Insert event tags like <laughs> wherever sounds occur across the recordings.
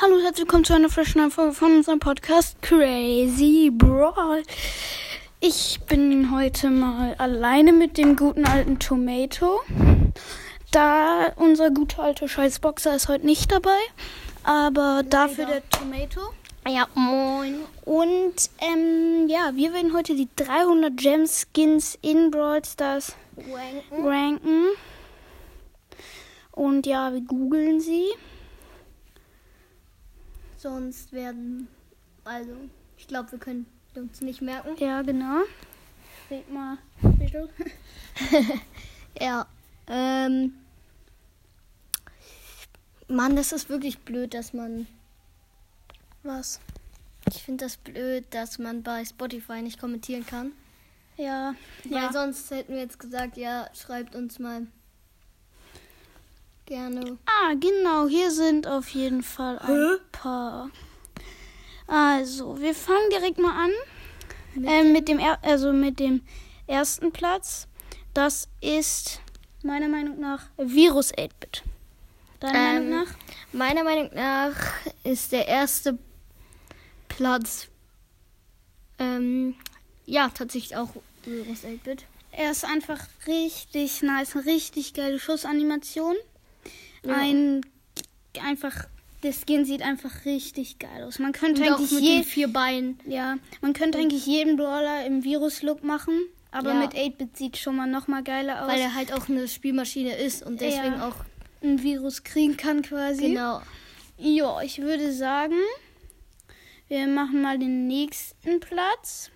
Hallo und herzlich willkommen zu einer frischen Folge von unserem Podcast Crazy Brawl. Ich bin heute mal alleine mit dem guten alten Tomato. Da unser guter alter Scheißboxer ist heute nicht dabei, aber dafür der Tomato. Ja, moin. Und ähm, ja, wir werden heute die 300 Gem Skins in Brawl Stars Wanken. ranken. Und ja, wir googeln sie. Sonst werden. Also, ich glaube, wir können uns nicht merken. Ja, genau. Red mal, bitte. <laughs> Ja. Ähm. Mann, das ist wirklich blöd, dass man. Was? Ich finde das blöd, dass man bei Spotify nicht kommentieren kann. Ja, Weil ja. sonst hätten wir jetzt gesagt, ja, schreibt uns mal gerne. Ah, genau, hier sind auf jeden Fall ein paar. Also, wir fangen direkt mal an Mit ähm, mit dem er also mit dem ersten Platz. Das ist meiner Meinung nach Virus 8-Bit. Deiner Ähm, Meinung nach? Meiner Meinung nach ist der erste Platz. Ähm, ja, tatsächlich auch Virus 8-Bit. Er ist einfach richtig nice, richtig geile Schussanimation. Ja. Ein einfach der Skin sieht einfach richtig geil aus. Man könnte Und auch eigentlich mit je den vier Beinen. Ja, man könnte eigentlich jeden Brawler im Virus-Look machen, aber Ja. mit 8-Bit sieht schon mal noch mal geiler aus. Weil er halt auch eine Spielmaschine ist und deswegen Ja. auch ein Virus kriegen kann quasi. genau. Ja, ich würde sagen, wir machen mal den nächsten Platz.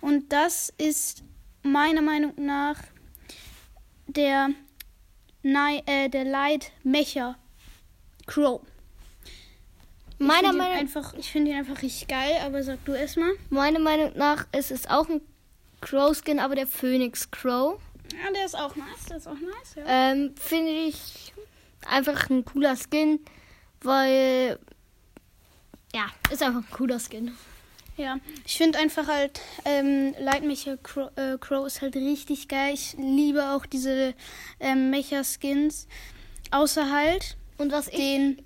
Und das ist meiner Meinung nach der, Ni äh, der Light Mecha Crow. Ich Meiner Meinung, einfach, ich finde ihn einfach richtig geil, aber sag du erstmal. meiner Meinung nach ist es auch ein Crow-Skin, aber der Phoenix Crow. Ja, der ist auch nice, der ist auch nice, ja. Ähm, Finde ich einfach ein cooler Skin, weil ja, ist einfach ein cooler Skin. Ja, ich finde einfach halt, ähm, Lightmecha Crow, äh, Crow ist halt richtig geil. Ich liebe auch diese ähm, Mecha-Skins. Außer halt Und was den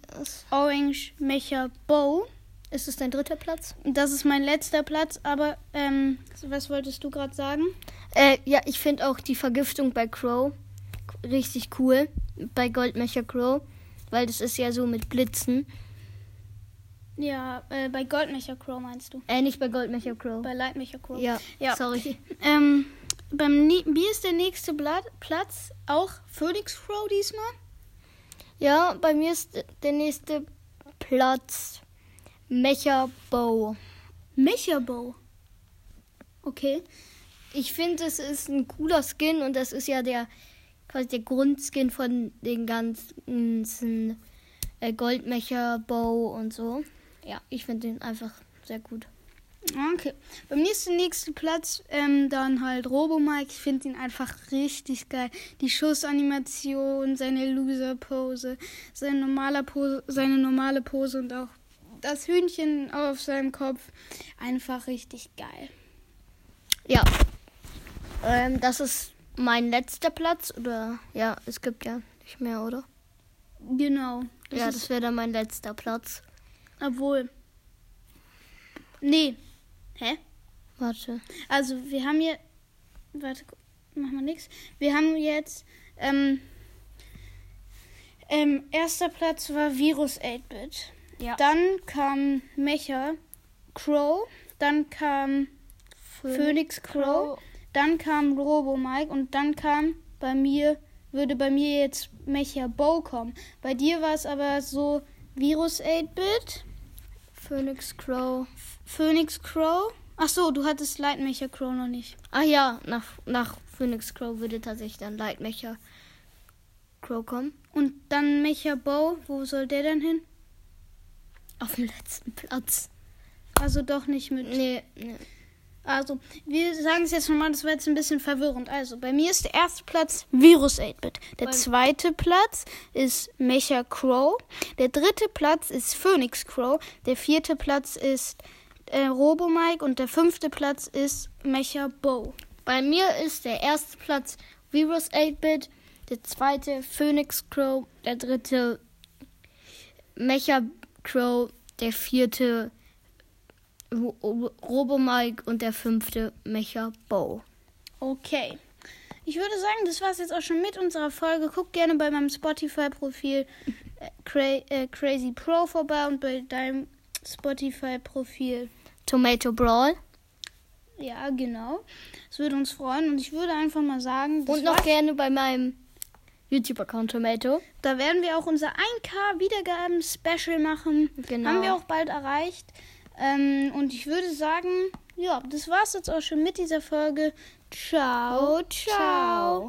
Orange Mecha Bow. ist es dein dritter Platz? Das ist mein letzter Platz, aber ähm, was wolltest du gerade sagen? Äh, ja, ich finde auch die Vergiftung bei Crow richtig cool. Bei Goldmecher Crow. Weil das ist ja so mit Blitzen. Ja, äh, bei Goldmecha Crow meinst du? Äh, nicht bei Goldmecher Crow. Bei Lightmecha Crow. ja, Ja. sorry. <laughs> Ähm, beim Ni- mir ist der nächste Blatt, Platz auch Phoenix Crow diesmal. Ja, bei mir ist der nächste Platz Mecha Bow. Mecha Bow. Okay. Ich finde, es ist ein cooler Skin und das ist ja der quasi der Grundskin von den ganzen äh, Goldmecher Bow und so. Ja, ich finde den einfach sehr gut. Okay. Bei mir ist der nächste Platz ähm, dann halt Robomike. Ich finde ihn einfach richtig geil. Die Schussanimation, seine Loser-Pose, seine normale Pose, seine normale Pose und auch das Hühnchen auf seinem Kopf. Einfach richtig geil. Ja. Ähm, das ist mein letzter Platz oder ja, es gibt ja nicht mehr, oder? Genau. Das ja, das wäre dann mein letzter Platz. Obwohl. Nee. Hä? Warte. Also wir haben hier. Warte, machen wir nichts. Wir haben jetzt. Ähm, ähm, erster Platz war Virus 8-Bit. Ja. Dann kam Mecha Crow. Dann kam Phoenix Crow. Dann kam Robo Mike. Und dann kam bei mir. Würde bei mir jetzt Mecha Bow kommen. Bei dir war es aber so Virus 8-Bit, Phoenix Crow. Phoenix Crow. Ach so, du hattest Light Mecha Crow noch nicht. Ah ja, nach, nach Phoenix Crow würde tatsächlich dann Lightmecher Crow kommen. Und dann Mecha Bow, wo soll der denn hin? Auf dem letzten Platz. Also doch nicht mit. Nee, nee. Also, wir sagen es jetzt nochmal, das war jetzt ein bisschen verwirrend. Also, bei mir ist der erste Platz Virus 8-Bit. Der zweite Platz ist Mecha Crow. Der dritte Platz ist Phoenix Crow. Der vierte Platz ist äh, Robo Mike. Und der fünfte Platz ist Mecha Bow. Bei mir ist der erste Platz Virus 8-Bit, der zweite Phoenix Crow, der dritte Mecha Crow, der vierte Robomike und der fünfte Mecha Bow. Okay. Ich würde sagen, das war es jetzt auch schon mit unserer Folge. Guckt gerne bei meinem Spotify-Profil äh, Cra äh, Crazy Pro vorbei und bei deinem Spotify-Profil Tomato Brawl. Ja, genau. Es würde uns freuen und ich würde einfach mal sagen. Und noch gerne bei meinem YouTube-Account Tomato. Da werden wir auch unser 1K Wiedergaben-Special machen. Genau. Haben wir auch bald erreicht. Ähm, und ich würde sagen, ja, das war's jetzt auch schon mit dieser Folge. Ciao, ciao. ciao.